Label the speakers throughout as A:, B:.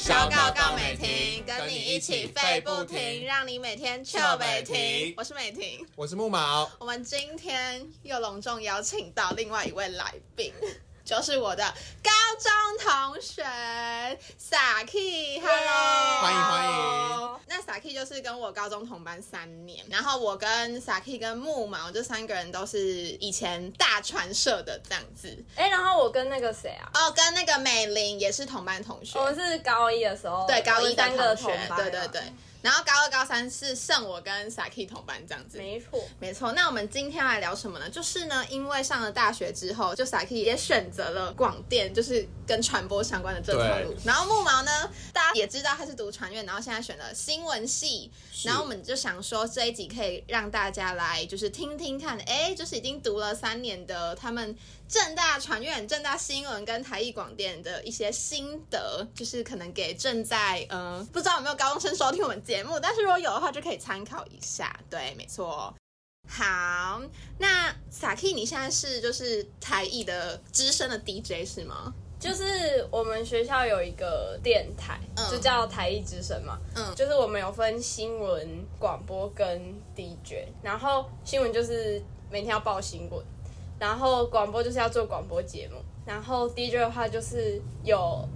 A: 小告告美
B: 婷，跟你一起
A: 跟你一起
B: 废不停，让你每天
A: 臭
B: 臭美婷。我是美婷，
A: 我是木毛，
B: 我们今天又隆重邀请到另外一位来宾。就是我的高中同学 Saki，Hello，
A: 欢迎欢迎。
B: 那 Saki 就是跟我高中同班三年，然后我跟 Saki 跟木毛这三个人都是以前大传社的这样子。
C: 哎、然后我跟那个谁啊，
B: 哦，跟那个美玲也是同班同学，
C: 我们是高一的时候，
B: 对高一的同学
C: 同，班
B: 对对对。然后高二、高三是剩我跟 Saki 同班这样子。
C: 没错。
B: 没错，那我们今天来聊什么呢？就是呢，因为上了大学之后，就 Saki 也选择了广电，就是跟传播相关的这条路。然后木毛呢，大家也知道他是读传院，然后现在选了新闻系。然后我们就想说，这一集可以让大家来就是听听看，哎，就是已经读了三年的他们正大传院、正大新闻跟台艺广电的一些心得，就是可能给正在呃不知道有没有高中生收听我们节目，但是如果有的话，就可以参考一下。对，没错。好，那 Saki，你现在是就是台艺的资深的 DJ 是吗？
C: 就是我们学校有一个电台，就叫台艺之声嘛。
B: 嗯
C: 就是我们有分新闻、广播跟 DJ，然后新闻就是每天要报新闻，然后广播就是要做广播节目，然后 DJ 的话就是有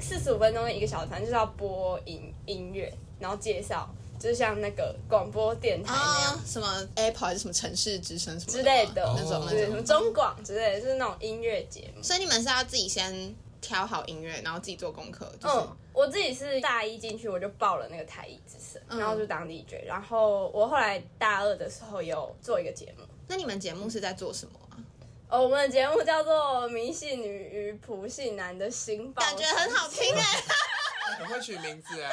C: 四十五分钟的一个小时，反正就是要播音音乐，然后介绍，就是像那个广播电台那样。
B: 啊，什么 Apple 还是什么城市之声什么
C: 之类的
B: 那种那
C: 对，什么。中广之类的，就是那种音乐节目。
B: 所以你们是要自己先挑好音乐，然后自己做功课，就是、
C: 嗯，我自己是大一进去我就报了那个台艺之声，
B: 嗯
C: 然后就当 DJ，然后我后来大二的时候有做一个节目，
B: 那你们节目是在做什么啊？
C: 哦，我们的节目叫做《迷信女与普信男的新报》，
B: 感觉很好听 哎、
A: 很会取名字哎，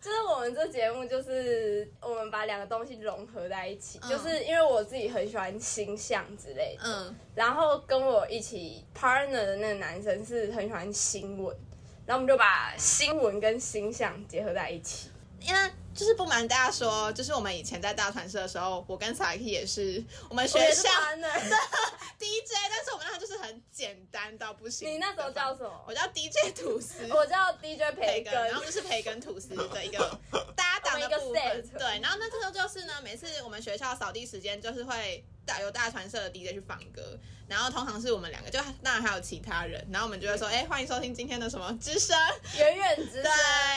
C: 就是我们这节目，就是我们把两个东西融合在一起，
B: 嗯。
C: 就是因为我自己很喜欢星象之类的，
B: 嗯，
C: 然后跟我一起 partner 的那个男生是很喜欢新闻，然后我们就把新闻跟星象结合在一起。
B: 因为就是不瞒大家说，就是我们以前在大传社的时候，我跟 Saki 也是我们学校 partner，DJ，但是我们那就是很简单到不行。
C: 你那时候叫什么
B: 我叫 DJ 吐司。
C: 我叫 DJ 培
B: 培根，然后就是培根吐司的一个搭档的部分。对，然后那这时候就是呢，每次我们学校扫地时间，就是会大有大传社的 DJ 去放歌，然后通常是我们两个，就当然还有其他人，然后我们就会说，哎、欢迎收听今天的什么之声，
C: 远远之
B: 对，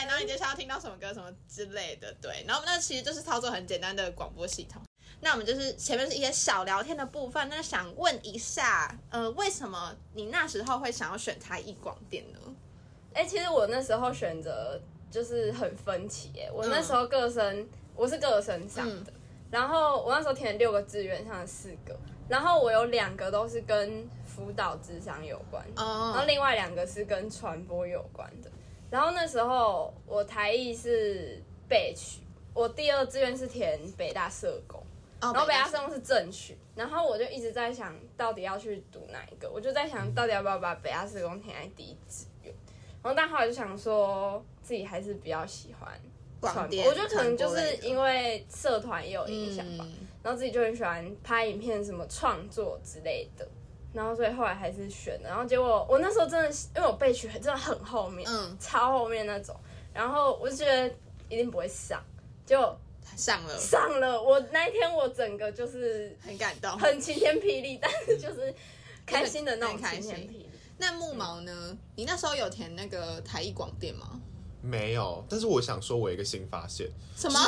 B: 然后你接下来要听到什么歌什么之类的，对，然后我们那其实就是操作很简单的广播系统。那我们就是前面是一些小聊天的部分，那想问一下，呃，为什么你那时候会想要选台艺广电呢？
C: 哎、其实我那时候选择就是很分歧哎。我那时候各生、我是各生上的，然后我那时候填了六个志愿，上了四个，然后我有两个都是跟辅导智商有关，然后
B: 哦，
C: 另外两个是跟传播有关的。然后那时候我台艺是备取，我第二志愿是填北大社工。
B: 然
C: 然后北大社工是正取，然后我就一直在想到底要去读哪一个，我就在想到底要不要把北大社工填在第一志愿，然后但后来就想说自己还是比较喜欢传
B: 广电，
C: 我觉得可能就是因为社团也有影响吧，
B: 嗯
C: 然后自己就很喜欢拍影片、什么创作之类的，然后所以后来还是选了，然后结果我那时候真的是因为我备取真的很后面，
B: 嗯
C: 超后面那种，然后我就觉得一定不会上，结果
B: 上了，
C: 上了，我那一天我整个就是
B: 很感动。
C: 很晴天霹雳，但是就是开心的那种晴天霹雳。
B: 那木毛呢？你那时候有填那个台艺广电吗？
A: 没有。但是我想说，我有一个新发现，
B: 什么？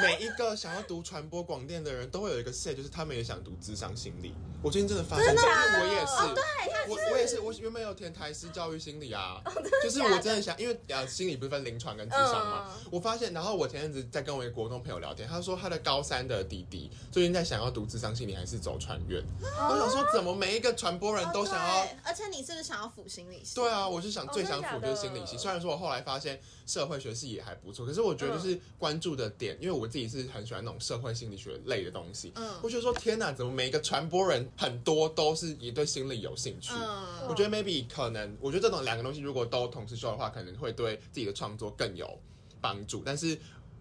A: 每一个想要读传播广电的人都会有一个 set，就是他们也想读智商心理。我最近真的发现，因为我也是，
C: 对，
A: 我我也是，我原本有填台师教育心理啊，就是我真的想，因为呃心理不是分临床跟智商嘛，我发现，然后我前阵子在跟我一个国中朋友聊天，他说他的高三的弟弟最近在想要读智商心理还是走传院，我想说怎么每一个传播人都想要。
B: 对而且你是不是想要辅心理系？
A: 对啊，我是想最想辅就是心理系。虽然说我后来发现社会学系也还不错，可是我觉得就是关注的点，因为我自己是很喜欢那种社会心理学类的东西。
B: 嗯
A: 我觉得说天哪，怎么每一个传播人很多都是也对心理有兴趣？
B: 嗯
A: 我觉得 maybe 可能，我觉得这种两个东西如果都同时修的话，可能会对自己的创作更有帮助。但是，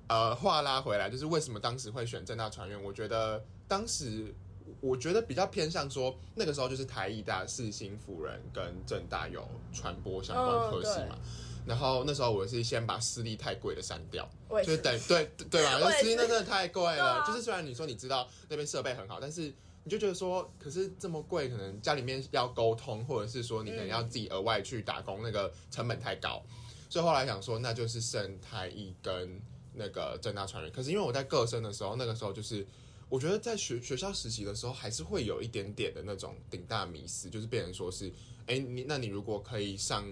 A: 呃，话拉回来，就是为什么当时会选正大传院？我觉得当时我觉得比较偏向说，那个时候就是台艺大、世新、辅仁跟正大有传播相关科系嘛。然后那时候我是先把私立太贵的删掉，就是等对对吧？私立那真的太贵了。就是虽然你说你知道那边设备很好，但是你就觉得说，可是这么贵，可能家里面要沟通，或者是说你可能要自己额外去打工，那个成本太高。所以后来想说，那就是剩台艺跟那个正大传人。可是因为我在各生的时候，那个时候就是。我觉得在学学校实习的时候，还是会有一点点的那种顶大迷思，就是变成说是，哎，你那你如果可以上，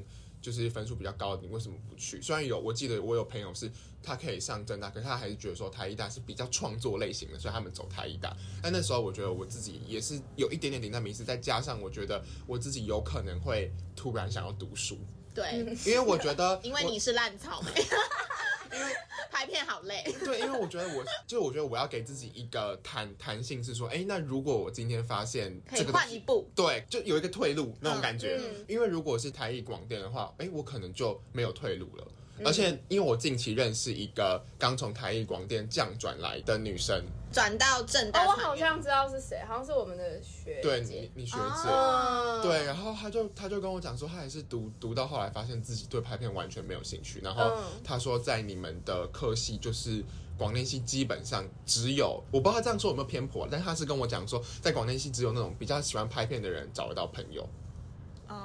A: 就是分数比较高的，你为什么不去？虽然有，我记得我有朋友是他可以上正大，可是他还是觉得说台艺大是比较创作类型的，所以他们走台艺大。但那时候我觉得我自己也是有一点点顶大迷思，再加上我觉得我自己有可能会突然想要读书，
B: 对，
A: 因为我觉得
B: 因为你是烂草莓，因为拍片好累。
A: 对，因为我觉得我就我觉得我要给自己一个弹弹性，是说，哎，那如果我今天发现
B: 可
A: 个
B: 换一步，
A: 对，就有一个退路那种感觉。
C: 嗯
A: 因为如果是台艺广电的话，哎，我可能就没有退路了。
C: 嗯。
A: 而且，因为我近期认识一个刚从台艺广电降转来的女生，
B: 转到正
C: 哦，
B: 大
C: 我。好像知道是谁，好像是我们的学
A: 对
C: 姐
A: 你，你学姐，
B: 哦。
A: 对，然后她就她就跟我讲说，她也是读读到后来发现自己对拍片完全没有兴趣，然后
C: 嗯。
A: 她说在你们的科系就是。广电系基本上只有我不知道她这样说有没有偏颇，但是她是跟我讲说，在广电系只有那种比较喜欢拍片的人找得到朋友，
B: 哦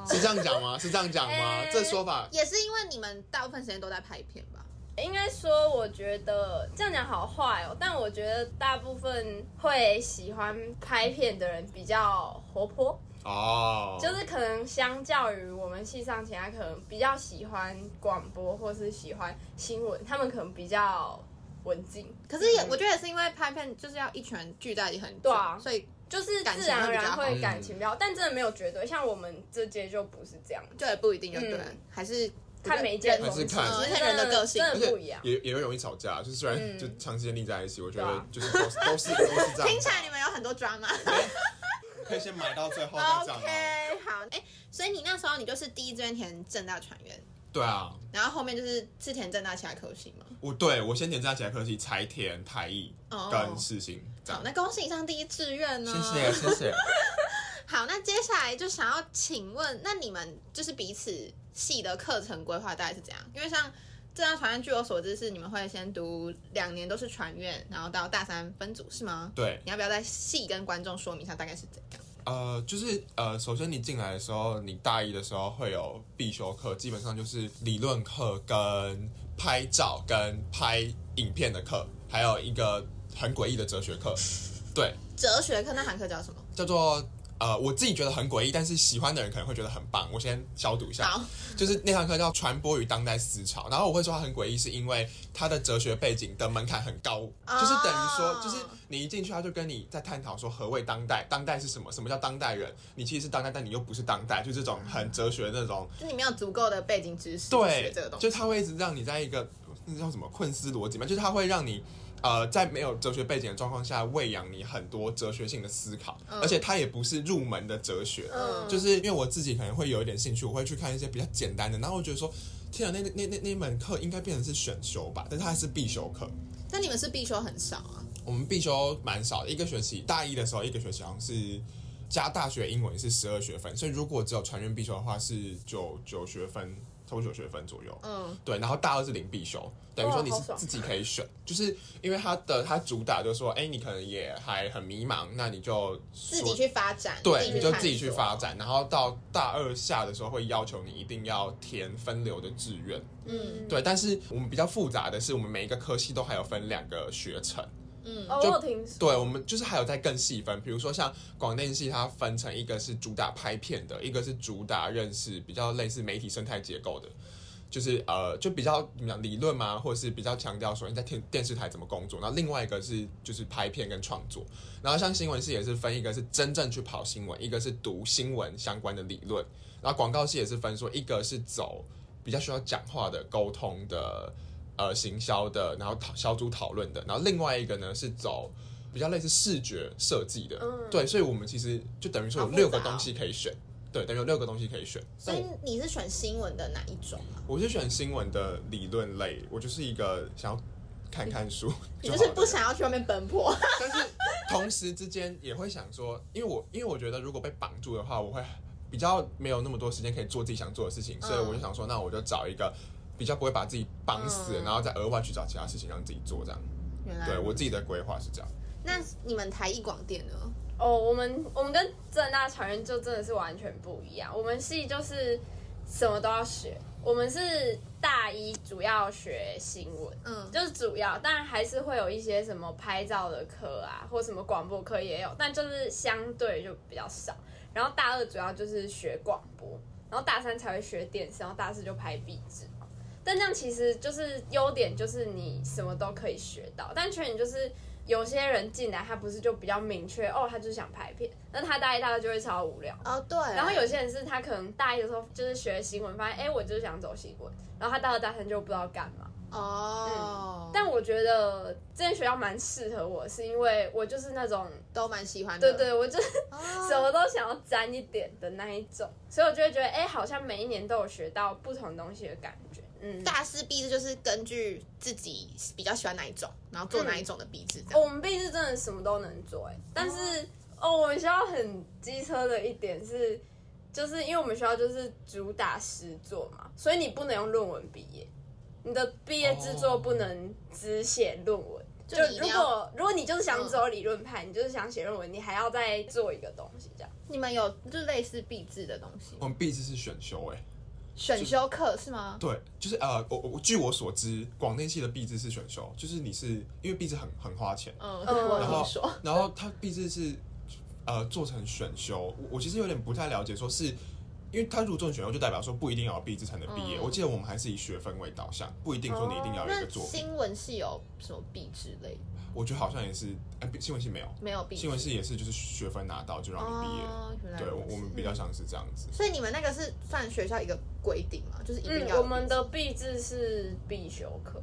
A: 是这样讲吗？是这样讲吗？
C: 哎
A: 这说法
B: 也是因为你们大部分时间都在拍片吧？
C: 应该说，我觉得这样讲好坏哦，但我觉得大部分会喜欢拍片的人比较活泼，
A: 哦，
C: 就是可能相较于我们系上其他可能比较喜欢广播或是喜欢新闻，他们可能比较文静，
B: 可是也、我觉得也是因为拍片就是要一群人聚在一起很久，
C: 对啊
B: 所以
C: 就是自然而然
B: 会
C: 感情比较，但真的没有绝对，像我们这届就不是这样，
B: 就也不一定就对，
C: 嗯
B: 还是
C: 看每一届
A: 还是看
B: 人的个性
C: 真的不一样。
A: 也也会容易吵架，就是虽然
C: 嗯
A: 就长时间腻在一起，我觉得
C: 啊
A: 就是都是都是都是这样。
B: 听起来你们有很多 drama。
A: 可以先买到最后再讲吗
B: ？OK，好，哎、所以你那时候你就是第一志愿填正大船员，
A: 对啊，
B: 然后后面就是是填正大其他科系吗？
A: 我对我先填这其他科系，才填台艺
B: 哦
A: 跟世新，这
B: 好，那恭喜以上第一志愿呢！
A: 谢谢谢谢。
B: 好，那接下来就想要请问，那你们就是彼此系的课程规划大概是怎样？因为像这张传院，据我所知是你们会先读两年都是传院，然后到大三分组是吗？
A: 对，
B: 你要不要再细跟观众说明一下大概是怎样？
A: 呃，就是呃，首先你进来的时候，你大一的时候会有必修课，基本上就是理论课跟拍照跟拍影片的课，还有一个很诡异的哲学课，对，
B: 哲学课那堂课叫什么？
A: 叫做呃，我自己觉得很诡异，但是喜欢的人可能会觉得很棒。我先消毒一下
B: 好，
A: 就是那堂课叫传播与当代思潮，然后我会说它很诡异，是因为它的哲学背景的门槛很高，就是等于说，就是你一进去，他就跟你在探讨说何谓当代，当代是什么，什么叫当代人，你其实是当代，但你又不是当代，就这种很哲学的那种，
B: 就你没有足够的背景知识
A: 对
B: 这个，东西。
A: 就他会一直让你在一个那叫什么困思逻辑嘛，就是他会让你。呃，在没有哲学背景的状况下，喂养你很多哲学性的思考，而且它也不是入门的哲学，
C: 嗯
A: 就是因为我自己可能会有一点兴趣，我会去看一些比较简单的，然后我觉得说，天啊，那那那那那门课应该变成是选修吧，但它还是必修课。
B: 但你们是必修很少啊？
A: 我们必修蛮少的，一个学期大一的时候，一个学期好像是加大学英文是十二学分，所以如果只有传院必修的话是九九学分，差不多九学分左右。
B: 嗯，
A: 对，然后大二是零必修，等于说你是自己可以选，就是因为它的它主打就是说，哎，你可能也还很迷茫，那你就
B: 自己去发展，
A: 对，你就自己去发。展，然后到大二下的时候会要求你一定要填分流的志愿，
B: 嗯
A: 对，但是我们比较复杂的是，我们每一个科系都还有分两个学程。
B: 嗯，
C: 哦，我
A: 就
C: 有听说，
A: 对，我们就是还有在更细分，比如说像广电系，它分成一个是主打拍片的，一个是主打认识比较类似媒体生态结构的，就是呃，就比较怎么讲理论嘛，或者是比较强调说你在电电视台怎么工作。然后另外一个是就是拍片跟创作。然后像新闻系也是分一个是真正去跑新闻，一个是读新闻相关的理论。然后广告系也是分说，一个是走比较需要讲话的沟通的。呃行销的，然后讨小组讨论的，然后另外一个呢是走比较类似视觉设计的，
C: 嗯。
A: 对，所以我们其实就等于说有六个东西可以选，对，等于有六个东西可以选。
B: 所以你是选新闻的哪一种啊？
A: 我是选新闻的理论类，我就是一个想要看看书，
B: 你就是不想要去外面奔波。
A: 但是同时之间也会想说，因为我因为我觉得如果被绑住的话，我会比较没有那么多时间可以做自己想做的事情，所以我就想说，那我就找一个比较不会把自己绑死，
B: 嗯
A: 然后再额外去找其他事情让自己做这样。
B: 原来
A: 对我自己的规划是这样。
B: 那你们台艺广电呢？
C: 哦，我们我们跟正大传院就真的是完全不一样。我们系就是什么都要学，我们是大一主要学新闻，
B: 嗯，
C: 就是主要，当然还是会有一些什么拍照的课啊，或什么广播课也有，但就是相对就比较少。然后大二主要就是学广播，然后大三才会学电视，然后大四就拍壁纸。但这样其实就是优点，就是你什么都可以学到，但缺点就是有些人进来他不是就比较明确哦，他就是想拍片，那他大一大二就会超无聊。
B: 哦对，
C: 然后有些人是他可能大一的时候就是学新闻，发现哎、我就是想走新闻，然后他到了大三就不知道干嘛。
B: 哦，
C: 但我觉得这间学校蛮适合我，是因为我就是那种，
B: 都蛮喜欢的。
C: 对对，我就是
B: 哦
C: 什么都想要沾一点的那一种，所以我就会觉得，哎、好像每一年都有学到不同东西的感觉。嗯，
B: 大师毕制就是根据自己比较喜欢哪一种，然后做哪一种的毕制这样。
C: 哦我们壁纸真的什么都能做、哎，但是哦，我们学校很机车的一点是，就是因为我们学校就是主打实作嘛，所以你不能用论文毕业，你的毕业制作不能只写论文。就如果如果你就是想走理论派，你就是想写论文，你还要再做一个东西这样。
B: 你们有就类似毕制的东西，
A: 我们毕制是选修哎、
B: 选修课是吗？
A: 对，就是呃，我我据我所知，广电系的毕制是选修，就是你是因为毕制很很花钱，
B: 嗯，
A: 然后。然后它毕制是呃做成选修，我我其实有点不太了解，说是因为他如果做成选修，就代表说不一定要有毕制才能毕业。
B: 嗯
A: 我记得我们还是以学分为导向，不一定说你一定要有一个作品。
B: 新闻系有什么毕制类？
A: 我觉得好像也是，哎、新闻系没有，
B: 没有毕。
A: 新闻系也是就是学分拿到就让你毕业。
B: 哦，
A: 对，我们比较像是这样子。
B: 所以你们那个是算学校一个规定嘛，就是一定
C: 嗯，
B: 要有
C: 我们的毕制是必修课。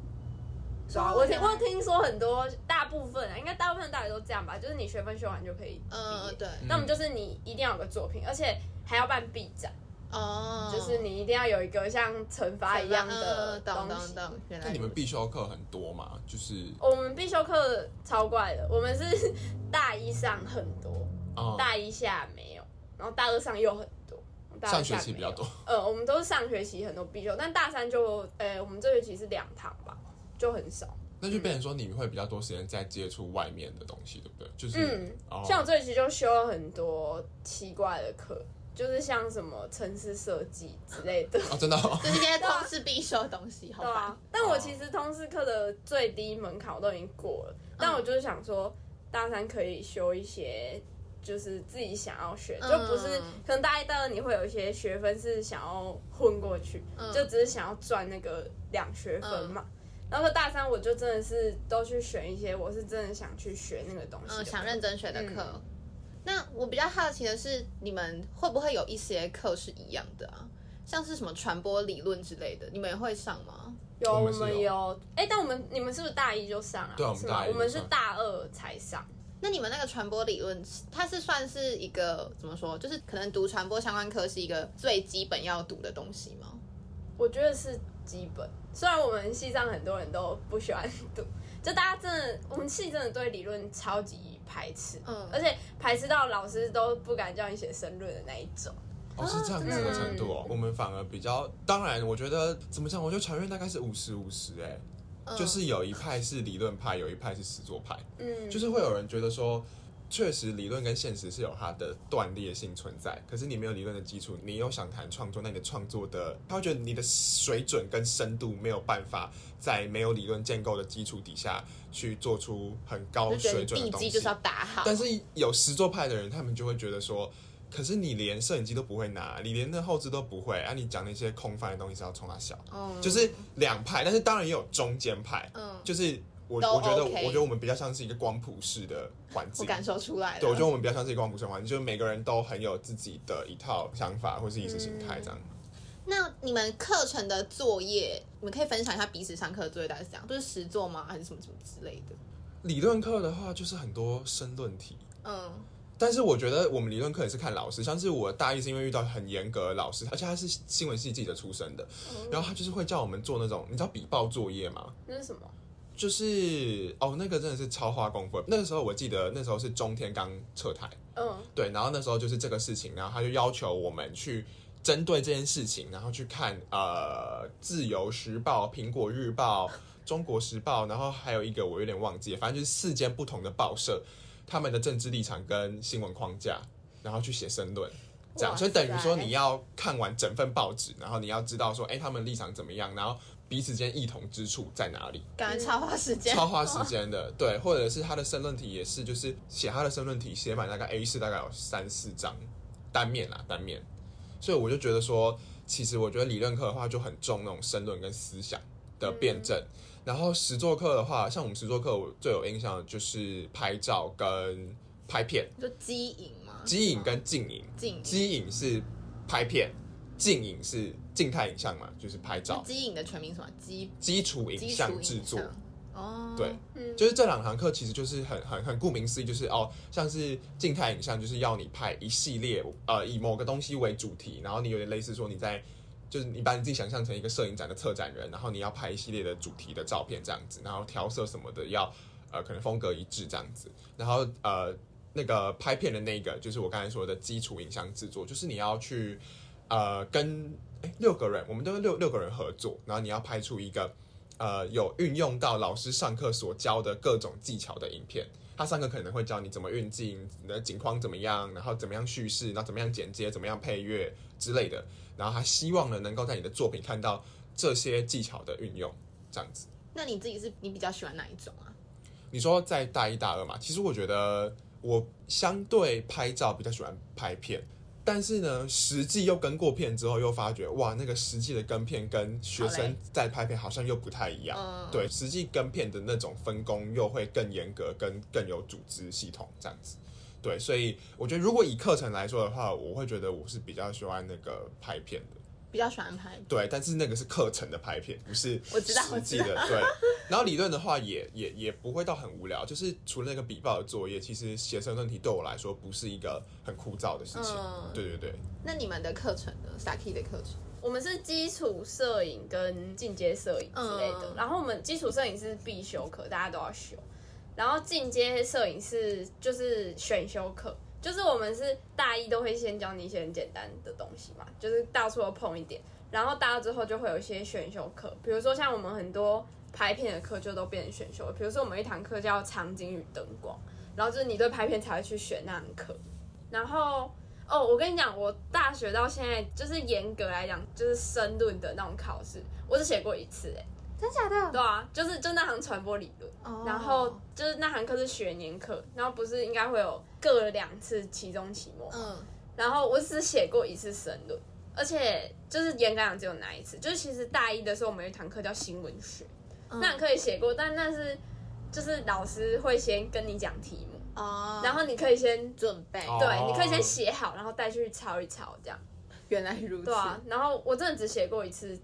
C: 是
B: 哦
C: 啊，我听我听说很多大部分啊，应该大部分大学都这样吧，就是你学分修完就可以毕业。
B: 嗯对
C: 那我们就是你一定要有个作品，而且还要办 B 展，
B: 哦，
C: 就是你一定要有一个像惩罚一样的东西。
A: 那你们必修课很多嘛？就是
C: 我们必修课超怪的，我们是大一上很多，
A: 啊、
C: 大一下没有，然后大二上又很多。
A: 上学期比较多。
C: 呃，我们都是上学期很多必修，但大三就，呃，我们这学期是两堂吧，就很少。
A: 那就变成说你会比较多时间在接触外面的东西，对不对？就是，
C: 嗯，
A: 哦
C: 像我这学期就修了很多奇怪的课，就是像什么城市设计之类的。
A: 哦，真的、哦，
B: 就是一些通识必修的东西，
C: 对啊。，但我其实通识课的最低门槛我都已经过了，但我就是想说，大三可以修一些。就是自己想要学，
B: 嗯
C: 就不是可能大一、大二你会有一些学分是想要混过去，
B: 嗯
C: 就只是想要赚那个两学分嘛。然后大三我就真的是都去选一些我是真的想去学那个东西，
B: 嗯，想认真学的课。
C: 嗯
B: 那我比较好奇的是，你们会不会有一些课是一样的啊？像是什么传播理论之类的，你们也会上吗？
C: 有，我
A: 我们有
C: 哎、但我们你们是不是大一就上啊？
A: 对我们
C: 是吗我们是
A: 大
C: 二才上。
B: 那你们那个传播理论，它是算是一个怎么说？就是可能读传播相关科是一个最基本要读的东西吗？
C: 我觉得是基本，虽然我们系上很多人都不喜欢读，就大家真的，我们系真的对理论超级排斥，
B: 嗯
C: 而且排斥到老师都不敢叫你写申论的那一种。
A: 哦，是这样子的程度哦。我们反而比较，当然，我觉得怎么讲？我觉得传院大概是五十五十，哎，
B: 嗯
A: 就是有一派是理论派，有一派是实作派，
C: 嗯，
A: 就是会有人觉得说。确实，理论跟现实是有它的断裂性存在。可是你没有理论的基础，你又想谈创作，那你的创作的，他会觉得你的水准跟深度没有办法在没有理论建构的基础底下去做出很高水准的东西。
B: 地基就是要打好。
A: 但是有实作派的人，他们就会觉得说，可是你连摄影机都不会拿，你连那后置都不会，啊，你讲那些空泛的东西是要冲他小，
B: 嗯
A: 就是两派，但是当然也有中间派，
B: 嗯
A: 就是我
B: 都
A: 我觉得我觉得我们比较像是一个光谱式的环境。
B: 我感受出来了。
A: 对，我觉得我们比较像是一个光谱式的环境，就是每个人都很有自己的一套想法或是意识形态这样。
B: 那你们课程的作业，你们可以分享一下彼此上课的作业大概是怎样？都是实作吗？还是什么什么之类的？
A: 理论课的话，就是很多申论题，
B: 嗯，
A: 但是我觉得我们理论课也是看老师，像是我大一是因为遇到很严格的老师，而且他是新闻系记者出身的，然后他就是会叫我们做那种你知道笔报作业吗？
C: 那是什么？
A: 就是哦，那个真的是超花功夫。那个时候我记得那时候是中天刚撤台，
C: 嗯，
A: 对，然后那时候就是这个事情，然后他就要求我们去针对这件事情，然后去看呃《自由时报》、《苹果日报》、《中国时报》，然后还有一个我有点忘记了，反正就是四间不同的报社，他们的政治立场跟新闻框架，然后去写申论。这样，所以等于说你要看完整份报纸，然后你要知道说，哎，他们立场怎么样，然后彼此间异同之处在哪里。
B: 感觉超花时间，
A: 超花时间的，对，或者是他的申论题也是，就是写他的申论题写满大概 A 四大概有三四张单面啦，单面，所以我就觉得说，其实我觉得理论课的话就很重那种申论跟思想的辩证，然后实作课的话，像我们实作课我最有印象的就是拍照跟拍片，
B: 就机影嘛？
A: 机影跟静影，
B: 静影。
A: 机影是拍片，静影是静态影像嘛，就是拍照，
B: 基影的全名什么？基
A: 基础影
B: 基础影
A: 像制作。
B: 哦，
A: 对，
C: 嗯
A: 就是这两堂课其实就是很很很顾名思义，就是哦，像是静态影像，就是要你拍一系列呃以某个东西为主题，然后你有点类似说你在就是你把你自己想象成一个摄影展的策展人，然后你要拍一系列的主题的照片这样子，然后调色什么的要呃可能风格一致这样子，然后呃那个拍片的那个就是我刚才说的基础影像制作，就是你要去呃跟哎六个人，我们都是六六个人合作，然后你要拍出一个。呃，有运用到老师上课所教的各种技巧的影片。他上课可能会教你怎么运镜，你的景框怎么样，然后怎么样叙事，然后怎么样剪接，怎么样配乐之类的。然后他希望呢，能够在你的作品看到这些技巧的运用，这样子。
B: 那你自己是你比较喜欢哪一种啊？
A: 你说在大一、大二嘛，其实我觉得我相对拍照比较喜欢拍片，但是呢，实际又跟过片之后，又发觉哇，那个实际的跟片跟学生在拍片好像又不太一样。
B: 嗯，
A: 对，实际跟片的那种分工又会更严格，跟更有组织系统这样子。对，所以我觉得如果以课程来说的话，我会觉得我是比较喜欢那个拍片的。
B: 比较喜欢拍。
A: 对，但是那个是课程的拍片，不是
B: 我知道
A: 实际的。对，然后理论的话也也也不会到很无聊，就是除了那个笔报的作业，其实写生论题对我来说不是一个很枯燥的事情。
B: 嗯
A: 对对对，
B: 那你们的课程呢？Saki 的课程？
C: 我们是基础摄影跟进阶摄影之类的，
B: 嗯
C: 然后我们基础摄影是必修课，大家都要修，然后进阶摄影是就是选修课，就是我们是大一都会先教你一些很简单的东西嘛，就是到处都碰一点，然后大二之后就会有一些选修课，比如说像我们很多拍片的课就都变成选修，比如说我们一堂课叫场景与灯光，然后就是你对拍片才会去选那堂课，然后。哦，我跟你讲，我大学到现在就是严格来讲，就是申论的那种考试，我只写过一次，哎，
B: 真假的？
C: 对啊，就是就那堂传播理论，
B: 哦
C: 然后就是那堂课是学年课，然后不是应该会有各两次期中、期末，
B: 嗯，
C: 然后我只写过一次申论，而且就是严格讲只有那一次，就是其实大一的时候我们有一堂课叫新闻学，
B: 嗯
C: 那堂课也写过，但那是就是老师会先跟你讲题目，
B: 哦，
C: 然后你可以先
B: 准备。
A: 哦
C: 对，你可以先写好，然后带去抄一抄这样。
B: 原来如此。
C: 对啊，然后我真的只写过一次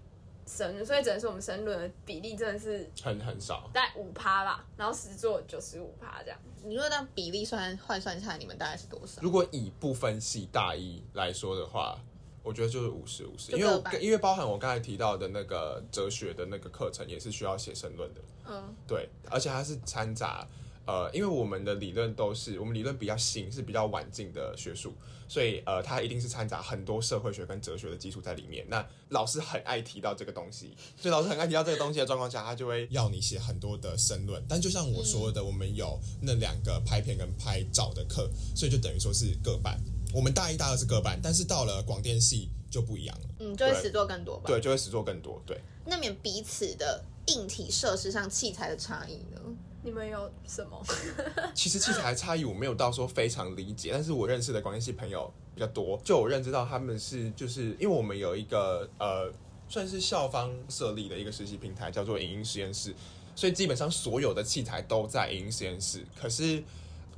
C: 申论，所以只能说我们申论的比例真的是
A: 很很少。
C: 大概五趴吧，然后实作九十五趴这样。
B: 你说那比例算换算下来，你们大概是多少？
A: 如果以不分系大一来说的话，我觉得就是五十五十，因为因为包含我刚才提到的那个哲学的那个课程也是需要写申论的，
B: 嗯，
A: 对，而且它是掺杂。呃，因为我们的理论都是我们理论比较新，是比较晚进的学术，所以呃，它一定是掺杂很多社会学跟哲学的基础在里面。那老师很爱提到这个东西，所以老师很爱提到这个东西的状况下，他就会要你写很多的申论。但就像我说的，我们有那两个拍片跟拍照的课，所以就等于说是各半。我们大一、大二是各半，但是到了广电系就不一样了，
B: 嗯，就会
A: 对
B: 实做更多吧。
A: 对，就会实做更多。对，
B: 那免彼此的硬体设施上器材的差异呢？
C: 你们有什么？
A: 其实器材差异我没有到说非常理解，但是我认识的广电系朋友比较多，就我认知到他们是就是因为我们有一个呃算是校方设立的一个实习平台，叫做影音实验室，所以基本上所有的器材都在影音实验室。可是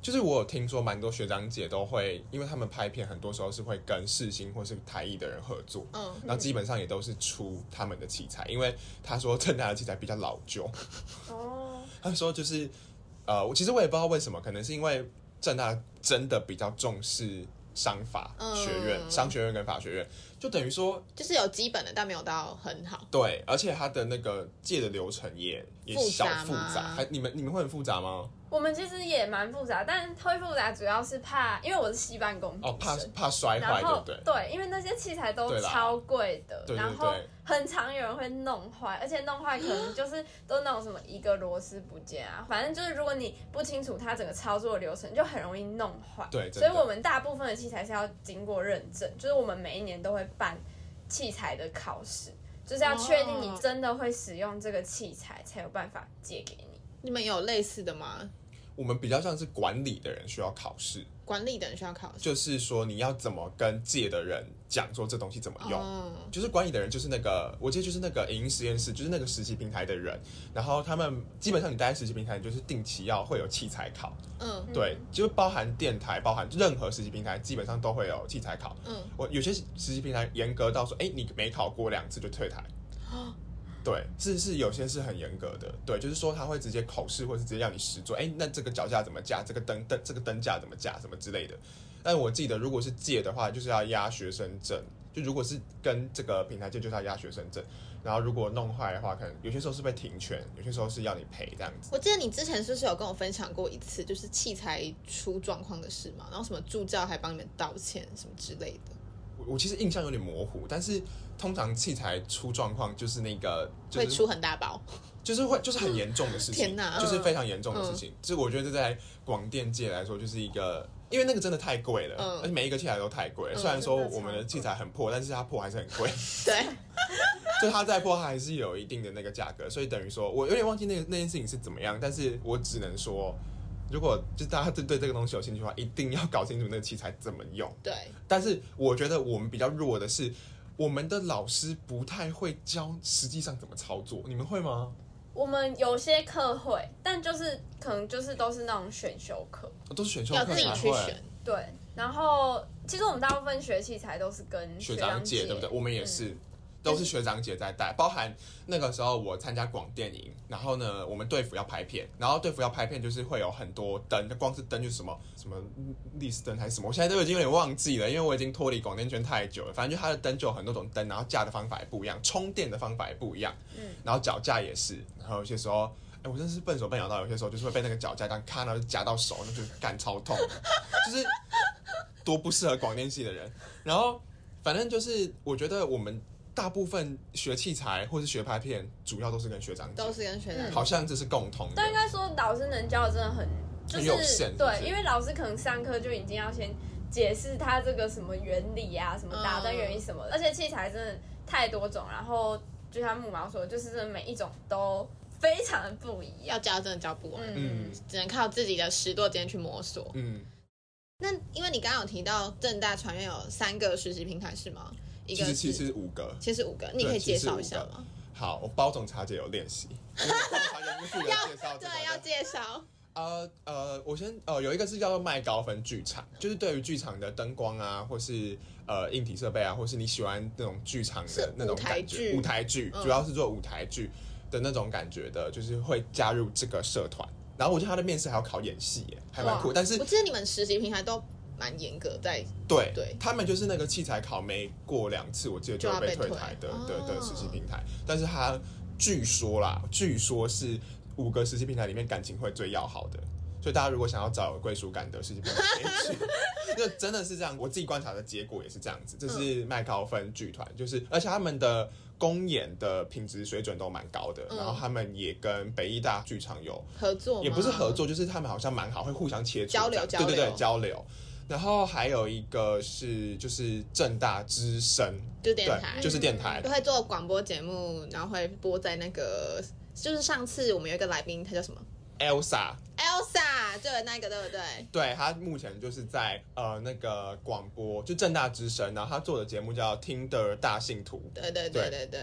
A: 就是我有听说蛮多学长姐都会，因为他们拍片很多时候是会跟世新或是台艺的人合作，
B: 嗯，
A: 然后基本上也都是出他们的器材，因为他说 正大的器材比较老旧。
C: 哦，
A: 他说就是，呃，我其实我也不知道为什么，可能是因为正大真的比较重视商法
B: 嗯
A: 学院、商学院跟法学院，就等于说
B: 就是有基本的，但没有到很好。
A: 对，而且他的那个借的流程也也
B: 复
A: 小复杂，还你们你们会很复杂吗？
C: 我们其实也蛮复杂，但会复杂主要是怕，因为我是戏班工
A: 哦，怕怕摔坏，对
C: 然后
A: 不对？
C: 对，因为那些器材都超贵的，然后很常有人会弄坏，而且弄坏可能 就是都那种什么一个螺丝不见啊，反正就是如果你不清楚它整个操作流程，就很容易弄坏。
A: 对
C: 所以我们大部分的器材是要经过认证，就是我们每一年都会办器材的考试，就是要确定你
B: 哦
C: 真的会使用这个器材，才有办法借给你。
B: 你们有类似的吗？
A: 我们比较像是管理的人需要考试，
B: 管理的人需要考试，
A: 就是说你要怎么跟借的人讲说这东西怎么用。
B: 哦
A: 就是管理的人，就是那个，我记得就是那个影音实验室，就是那个实习平台的人。然后他们基本上你待在实习平台，你就是定期要会有器材考，
B: 嗯
A: 对，就包含电台，包含任何实习平台，基本上都会有器材考。
B: 嗯，
A: 我有些实习平台严格到说，哎，你没考过两次就退台。对，是是有些是很严格的，对，就是说他会直接口试，或是直接让你实做，哎，那这个脚架怎么架，这个灯灯这个灯架怎么架，什么之类的。但我记得，如果是借的话，就是要押学生证。就如果是跟这个平台借，就是要押学生证。然后如果弄坏的话，可能有些时候是被停权，有些时候是要你赔这样子。
B: 我记得你之前是不是有跟我分享过一次，就是器材出状况的事嘛？然后什么助教还帮你们道歉什么之类的，
A: 我我其实印象有点模糊，但是通常器材出状况就是那个就是
B: 会出很大包。
A: 就是会就是很严重的事 情，
B: 天哪
A: 就是非常严重的事情。就是我觉得这在广电界来说，就是一个，因为那个真的太贵了，
B: 嗯
A: 而且每一个器材都太贵虽然说我们的器材很破，但是它破还是很贵，
B: 对，
A: 就它再破，它还是有一定的那个价格。所以等于说，我有点忘记那个那件事情是怎么样，但是我只能说。如果就大家对对这个东西有兴趣的话，一定要搞清楚那个器材怎么用。
B: 对，
A: 但是我觉得我们比较弱的是，我们的老师不太会教实际上怎么操作。你们会吗？
C: 我们有些课会，但就是可能就是都是那种选修课。
A: 都是选修课
B: 要自己去选。
C: 对，然后其实我们大部分学器材都是跟
A: 学
C: 长
A: 长姐，对不对？我们也是，都是学长姐在带，包含那个时候我参加广电营，然后呢，我们队服要拍片，然后队服要拍片就是会有很多灯，光是灯就是什么什么立式灯还是什么，我现在都已经有点忘记了，因为我已经脱离广电圈太久了。反正就它的灯就有很多种灯，然后架的方法也不一样，充电的方法也不一样，嗯，然后脚架也是，然后有些时候。哎、我真是笨手笨脚到，有些时候就是会被那个脚架这样咔，然后就夹到手，那就干超痛，就是多不适合广电系的人。然后反正就是，我觉得我们大部分学器材或是学拍片，主要都是跟学长
B: 都，是跟学长。
C: 嗯
A: 好像这是共同的
C: 但。应该说老师能教的真的很就
A: 很有限是
C: 对，因为老师可能上课就已经要先解释他这个什么原理啊，什么打灯原理什么的，而且器材真的太多种，然后就像木毛说，就是真的每一种都非常的不一样。
B: 要教真的教不完，
C: 嗯，
B: 只能靠自己的十多间去摸索。
A: 嗯，
B: 那因为你刚刚有提到正大传院有三个实习平台是吗？一个
A: 其实其
B: 是
A: 实五个。
B: 其实五个，你可以介绍一下吗？
A: 好，我包总茶姐有练习，因为包茶姐是负责介绍
B: 对。要介绍。
A: 呃呃，我先呃有一个是叫做麦高芬剧场，就是对于剧场的灯光啊，或是呃硬体设备啊，或是你喜欢那种剧场的那种感觉，舞台剧
B: 嗯
A: 主要是做舞台剧的那种感觉的，就是会加入这个社团。然后我觉得他的面试还要考演戏耶，还蛮酷。
B: 哇
A: 但是
B: 我记得你们实习平台都蛮严格在，
A: 对
B: 对
A: 他们就是那个器材考没过两次，我记得就会被退台的的的
B: 哦
A: 实习平台。但是他据说啦，据说是五个实习平台里面感情会最要好的。所以大家如果想要找有归属感的实习。那真的是这样，我自己观察的结果也是这样子。这是麦高芬剧团，就是而且他们的公演的品质水准都蛮高的，
B: 嗯
A: 然后他们也跟北艺大剧场有
B: 合作
A: 也不是合，作，就是他们好像蛮好，会互相切磋对对对
B: 交流。
A: 然后还有一个是就是正大之声，
B: 就是电台，
A: 就是电台。
B: 就，会做广播节目，然后会播在那个，就是上次我们有一个来宾，他叫什么？Elsa，？Elsa，对，那个对不对？
A: 对他目前就是在呃那个广播，就正大之声，然后他做的节目叫《听的大信徒》，
B: 对对对
A: 对。
B: 对对，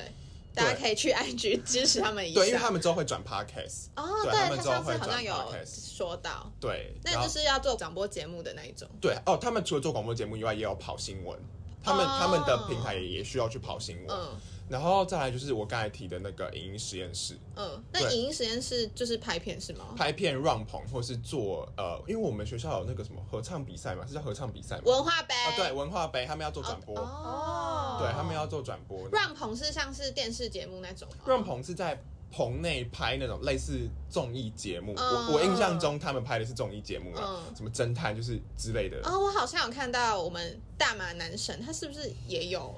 B: 大家可以去 IG 支持他们一下。
A: 对，因为他们之后会转 Podcast，
B: 哦，
A: 对
B: 对
A: 他们之后会
B: 上次好像
A: 转
B: 有说到，
A: 对，
B: 那就是要做广播节目的那一种。
A: 对哦，他们除了做广播节目以外，也有跑新闻，他们、
B: 哦。
A: 他们的平台也需要去跑新闻，
B: 嗯
A: 然后再来就是我刚才提的那个影音实验室，
B: 嗯，那影音实验室就是拍片是吗？
A: 拍片、run 棚，或是做呃，因为我们学校有那个什么合唱比赛嘛，是叫合唱比赛吗？
B: 文化杯
A: 啊，对，文化杯他们要做转播，
B: 哦，
A: 对他们要做转播。
B: run 棚是像是电视节目那种吗
A: run 棚是在棚内拍那种类似综艺节目。
B: 嗯
A: 我我印象中他们拍的是综艺节目啊，
B: 嗯
A: 什么侦探就是之类的。
B: 哦，我好像有看到我们大马男神，他是不是也有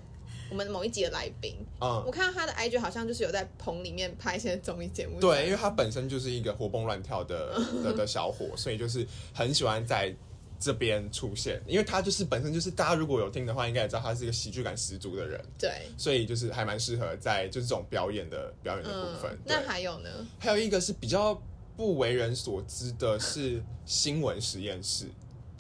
B: 我们某一集的来宾？我
A: 嗯，
B: 看到他的 IG 好像就是有在棚里面拍一些综艺节目。
A: 对，因为他本身就是一个活蹦乱跳的 的的小伙，所以就是很喜欢在。这边出现，因为他就是本身就是大家如果有听的话，应该也知道他是一个喜剧感十足的人，
B: 对，
A: 所以就是还蛮适合在就是这种表演的表演的部分。
B: 嗯，那还有呢？
A: 还有一个是比较不为人所知的是新闻实验室，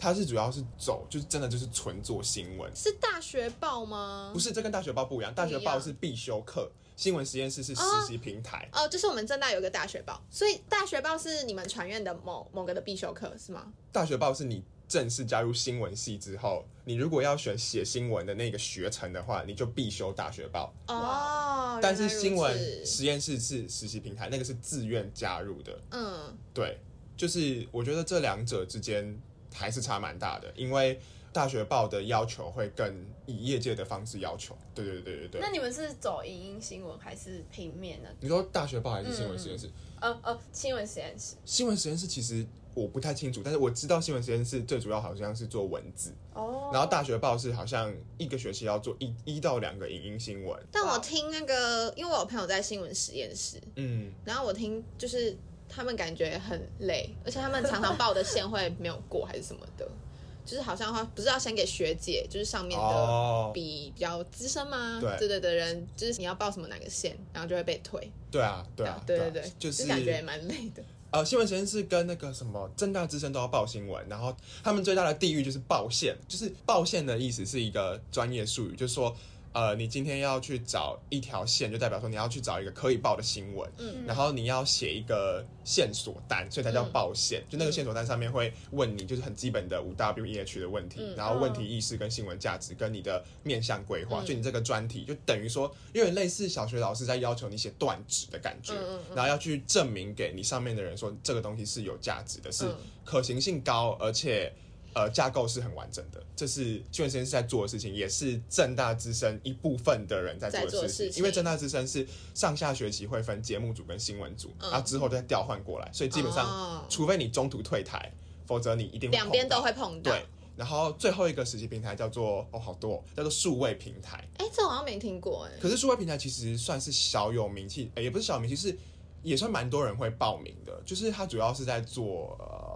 A: 它是主要是走就是真的就是纯做新闻，
B: 是大学报吗？
A: 不是这跟大学报不一样，大学报是必修课，新闻实验室是实习平台。
B: 哦，就是我们正大有一个大学报，所以大学报是你们传院的某某个的必修课是吗？
A: 大学报是你正式加入新闻系之后，你如果要选写新闻的那个学程的话，你就必修大学报。
B: 哦，
A: 但是新闻实验室是实习平台，那个是自愿加入的。
B: 嗯，
A: 对，就是我觉得这两者之间还是差蛮大的，因为大学报的要求会更以业界的方式要求。对对对对对
C: 那。你们是走影音新闻还是平面呢？
A: 你说大学报还是新闻实验室？
C: 呃呃，新闻实验室。
A: 新闻实验室其实我不太清楚，但是我知道新闻实验室最主要好像是做文字，
C: 哦
A: 然后大学报是好像一个学期要做一一到两个影音新闻。
B: 但我听那个，因为我有朋友在新闻实验室，
A: 嗯，
B: 然后我听就是他们感觉很累，而且他们常常报的线会没有过还是什么的，就是好像话不是要先给学姐，就是上面的
A: 哦，
B: 比比较资深吗？
A: 对
B: 对对的人，就是你要报什么哪个线，然后就会被退。
A: 对啊，对啊，啊
B: 对对对，
A: 就是
B: 感觉也蛮累的。
A: 呃，新闻实验室跟那个什么正大之声都要报新闻，然后他们最大的地域就是报线，就是报线的意思是一个专业术语，就是说。呃，你今天要去找一条线，就代表说你要去找一个可以报的新闻，
B: 嗯
A: 然后你要写一个线索单，所以它叫报线。就那个线索单上面会问你，就是很基本的五 W E H 的问题，
B: 嗯。
A: 然后问题意识跟新闻价值跟你的面向规划，
B: 嗯。
A: 就你这个专题就等于说有点类似小学老师在要求你写断指的感觉，
B: 嗯嗯嗯。
A: 然后要去证明给你上面的人说这个东西是有价值的，是
B: 嗯。
A: 可行性高，而且。呃，架构是很完整的，这是新闻实验室在做的事情，也是正大之声一部分的人在做的事情。因为正大之声是上下学期会分节目组跟新闻组，
B: 嗯
A: 然后之后再调换过来，所以基本上，
B: 哦
A: 除非你中途退台，否则你一定
B: 两边都会碰到。
A: 对。然后最后一个实习平台叫做哦，好多、哦、叫做数位平台。
B: 哎，这我好像没听过哎。
A: 可是数位平台其实算是小有名气，诶也不是小有名气，是也算蛮多人会报名的。就是它主要是在做呃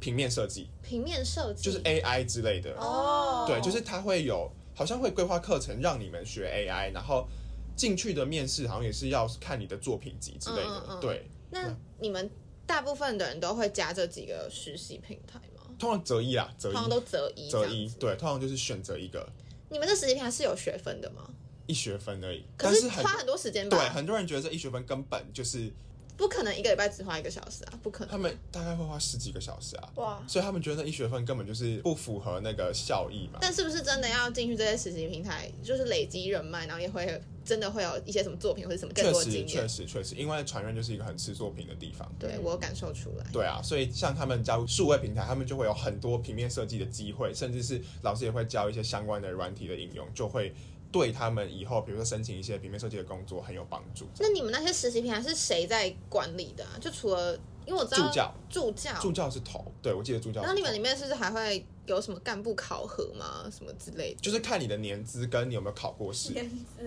A: 平面设计，
B: 平面设计
A: 就是 AI 之类的。
B: 哦，
A: 对，就是它会有好像会规划课程让你们学 AI，然后进去的面试好像也是要看你的作品集之类的。
B: 嗯嗯嗯
A: 对，
B: 那你们大部分的人都会加这几个实习平台吗？
A: 通常择一啦，择
B: 通常都，择一
A: 择。，一对，通常就是选择一个
B: 你们这实习平台是有学分的吗？
A: 一学分而已。
B: 可
A: 是很
B: 花很多时间吧？
A: 对很多人觉得这一学分根本就是
B: 不可能一个礼拜只花一个小时啊，不可能。
A: 他们大概会花十几个小时啊。
C: 哇，
A: 所以他们觉得那一学分根本就是不符合那个效益嘛。
B: 但是不是真的要进去这些实习平台，就是累积人脉，然后也会真的会有一些什么作品或者什么更
A: 确实，
B: 多的经
A: 确？实，确实，因为传院就是一个很吃作品的地方。
B: 对我有感受出来。
A: 对啊，所以像他们加入数位平台，他们就会有很多平面设计的机会，甚至是老师也会教一些相关的软体的应用，就会对他们以后比如说申请一些平面设计的工作很有帮助。
B: 那你们那些实习平台是谁在管理的啊？就除了因为我知道
A: 助教，
B: 助教，
A: 助教是头，对我记得助教是头。
B: 然后你们里面是不是还会有什么干部考核吗？什么之类的？
A: 就是看你的年资跟你有没有考过试，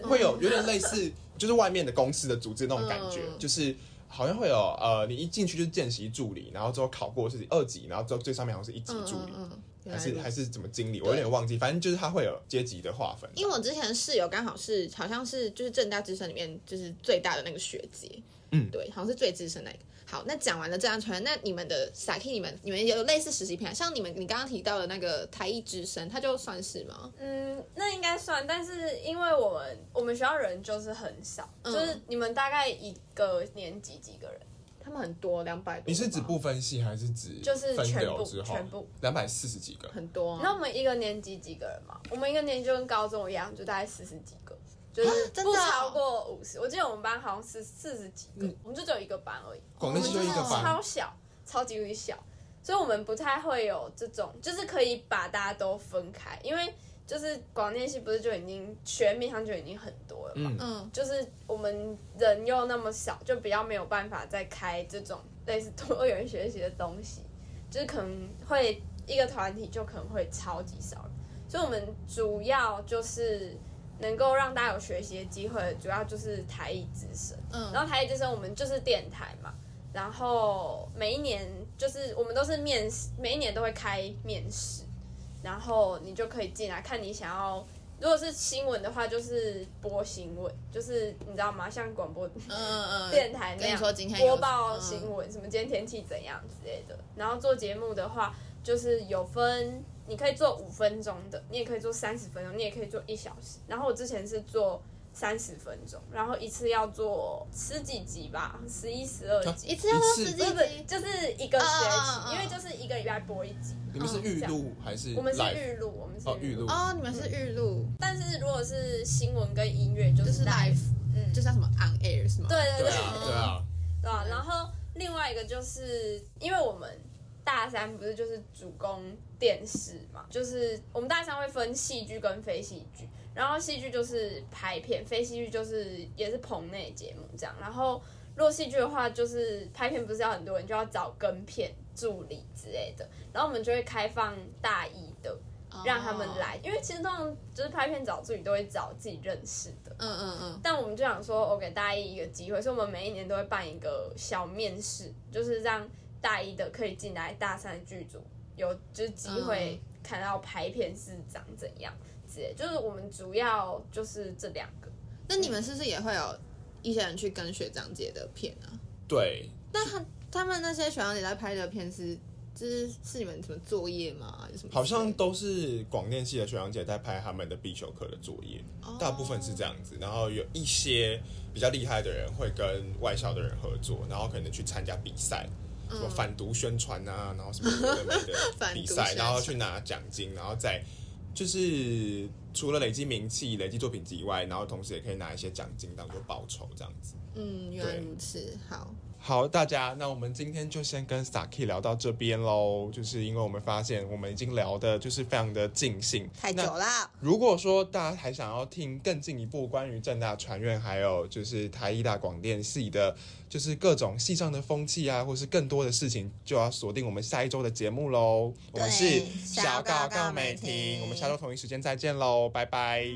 A: 会有有点类似，就是外面的公司的组织那种感觉，
B: 嗯
A: 就是好像会有呃，你一进去就是见习助理，然后之后考过是二级，然后之后最上面好像是一级
B: 嗯
A: 助理，还是还是怎么经理，我有点忘记，反正就是他会有阶级的划分。
B: 因为我之前室友刚好是好像是就是正大之声里面就是最大的那个学姐，
A: 嗯
B: 对，好像是最资深那个。好，那讲完了这样传，那你们的 Saki 你们你们有类似实习平台，像你们你刚刚提到的那个台艺之声，它就算是吗？
C: 嗯，那应该算，但是因为我们我们学校人就是很少，
B: 嗯
C: 就是你们大概一个年级几个人？
B: 他们很多，两百多。
A: 你是指不分系还是指
C: 就是全部全部
A: 两百四十几个？
B: 很多、啊？
C: 那我们一个年级几个人嘛？我们一个年级就跟高中一样，就大概四十几个，就是不
B: 真的哦
C: 超过五十。我记得我们班好像是四十几个，我们就只有一个班而已。
A: 广电系就一个班
C: 超小，超级无敌小，所以我们不太会有这种，就是可以把大家都分开，因为就是广电系不是就已经学面上就已经很多了嘛，
A: 嗯，
B: 嗯，
C: 就是我们人又那么少，就比较没有办法再开这种类似多元学习的东西，就是可能会一个团体就可能会超级少。人，所以我们主要就是能够让大家有学习的机会，主要就是台艺之声。
B: 嗯。
C: 然后台艺之声我们就是电台嘛，然后每一年就是我们都是面试，每一年都会开面试，然后你就可以进来看你想要。如果是新闻的话，就是播新闻，就是你知道吗？像广播
B: 嗯嗯，
C: 电台那样播报
B: 嗯
C: 新闻，什么今天天气怎样之类的。然后做节目的话，就是有分，你可以做五分钟的，你也可以做三十分钟，你也可以做一小时。然后我之前是做三十分钟，然后一次要做十几集吧，十一、十二集。
B: 一次要做十几
C: 不是不是，
B: 集，
C: 就是一个学期，
B: 嗯
C: 因为就个礼拜播一集。
A: 你们是预录还是
C: 我们是？预录，我们是
A: 哦预录。
B: 哦，你们是预录，
C: 但是如果是新闻跟音乐，就
B: 就是是 live，
C: 嗯，
B: 就像什么 on air 是吗？
C: 对对对。
A: 对啊，对啊，
C: 对啊，然后另外一个就是因为我们大三不是就是主攻电视嘛，就是我们大三会分戏剧跟非戏剧，然后戏剧就是拍片，非戏剧就是也是棚内节目这样。然后如果戏剧的话，就是拍片不是要很多人，就要找跟片助理之类的，然后我们就会开放大一的。
B: 哦
C: 让他们来，因为其实通常就是拍片找助理都会找自己认识的，
B: 嗯嗯嗯，
C: 但我们就想说，我给大一一个机会，所以我们每一年都会办一个小面试，就是让大一的可以进来大三剧组，有就是机会看到拍片是长怎样之类。就是我们主要就是这两个。
B: 那你们是不是也会有一些人去跟学长姐的片啊？
A: 对，
B: 那他他们那些学长姐在拍的片是，就是是你们什么作业吗？什么？
A: 好像都是广电系的学长姐在拍他们的必修课的作业，
B: 哦
A: 大部分是这样子。然后有一些比较厉害的人会跟外校的人合作，然后可能去参加比赛，什么反毒宣传啊，然后什么有的没的 比赛，然后去拿奖金，然后再就是除了累积名气、累积作品集以外，然后同时也可以拿一些奖金当做报酬这样子。
B: 嗯，原来如此，好，
A: 好，大家，那我们今天就先跟 Saki 聊到这边喽。就是因为我们发现我们已经聊的就是非常的尽兴，
B: 太久了。
A: 如果说大家还想要听更进一步关于正大传院，还有就是台艺大广电系的，就是各种系上的风气啊，或是更多的事情，就要锁定我们下一周的节目喽。我们是
B: 小告告美婷
A: 我们下周同一时间再见喽，拜拜。